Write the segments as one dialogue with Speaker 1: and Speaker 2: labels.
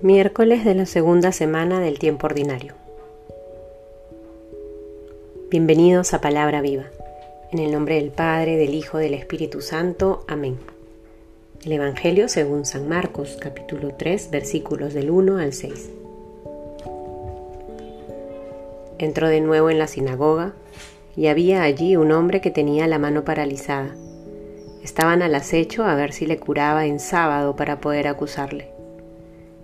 Speaker 1: Miércoles de la segunda semana del tiempo ordinario. Bienvenidos a Palabra Viva. En el nombre del Padre, del Hijo, del Espíritu Santo. Amén. El Evangelio según San Marcos, capítulo 3, versículos del 1 al 6. Entró de nuevo en la sinagoga y había allí un hombre que tenía la mano paralizada. Estaban al acecho a ver si le curaba en sábado para poder acusarle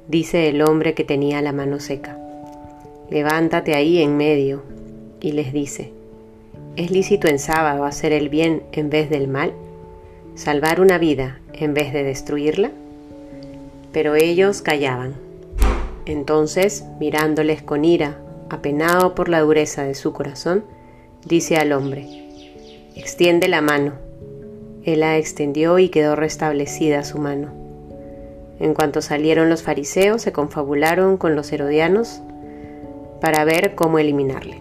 Speaker 1: dice el hombre que tenía la mano seca. Levántate ahí en medio. Y les dice, ¿es lícito en sábado hacer el bien en vez del mal? ¿Salvar una vida en vez de destruirla? Pero ellos callaban. Entonces, mirándoles con ira, apenado por la dureza de su corazón, dice al hombre, extiende la mano. Él la extendió y quedó restablecida su mano. En cuanto salieron los fariseos, se confabularon con los herodianos para ver cómo eliminarle.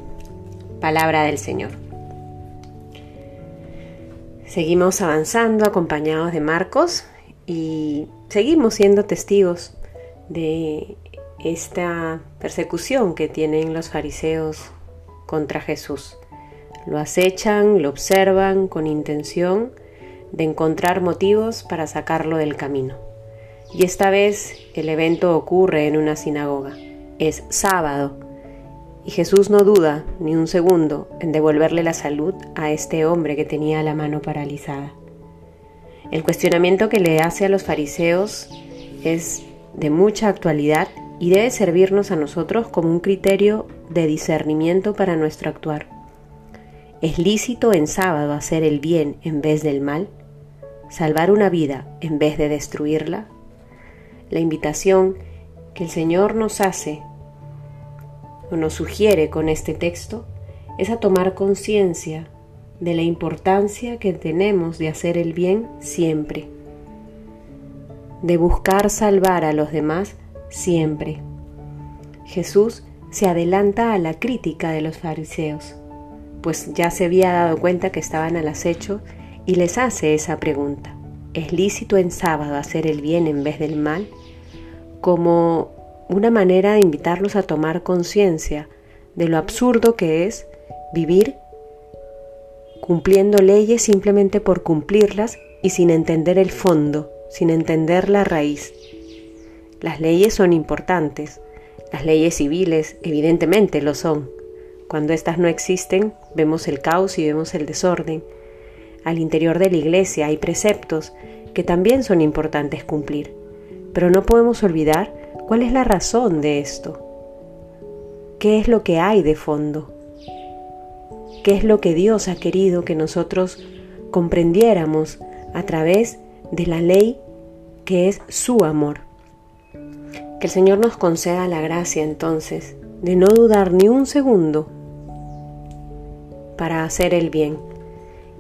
Speaker 1: Palabra del Señor. Seguimos avanzando acompañados de Marcos y seguimos siendo testigos de esta persecución que tienen los fariseos contra Jesús. Lo acechan, lo observan con intención de encontrar motivos para sacarlo del camino. Y esta vez el evento ocurre en una sinagoga. Es sábado y Jesús no duda ni un segundo en devolverle la salud a este hombre que tenía la mano paralizada. El cuestionamiento que le hace a los fariseos es de mucha actualidad y debe servirnos a nosotros como un criterio de discernimiento para nuestro actuar. ¿Es lícito en sábado hacer el bien en vez del mal? ¿Salvar una vida en vez de destruirla? La invitación que el Señor nos hace o nos sugiere con este texto es a tomar conciencia de la importancia que tenemos de hacer el bien siempre, de buscar salvar a los demás siempre. Jesús se adelanta a la crítica de los fariseos, pues ya se había dado cuenta que estaban al acecho y les hace esa pregunta. ¿Es lícito en sábado hacer el bien en vez del mal? como una manera de invitarlos a tomar conciencia de lo absurdo que es vivir cumpliendo leyes simplemente por cumplirlas y sin entender el fondo, sin entender la raíz. Las leyes son importantes, las leyes civiles evidentemente lo son. Cuando éstas no existen, vemos el caos y vemos el desorden. Al interior de la iglesia hay preceptos que también son importantes cumplir. Pero no podemos olvidar cuál es la razón de esto. ¿Qué es lo que hay de fondo? ¿Qué es lo que Dios ha querido que nosotros comprendiéramos a través de la ley que es su amor? Que el Señor nos conceda la gracia entonces de no dudar ni un segundo para hacer el bien,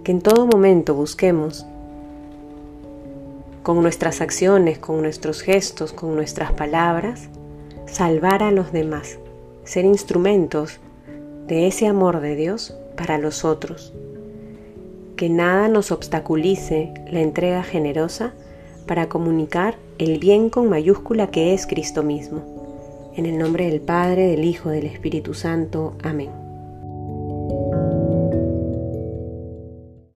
Speaker 1: que en todo momento busquemos con nuestras acciones, con nuestros gestos, con nuestras palabras, salvar a los demás, ser instrumentos de ese amor de Dios para los otros. Que nada nos obstaculice la entrega generosa para comunicar el bien con mayúscula que es Cristo mismo. En el nombre del Padre, del Hijo, del Espíritu Santo. Amén.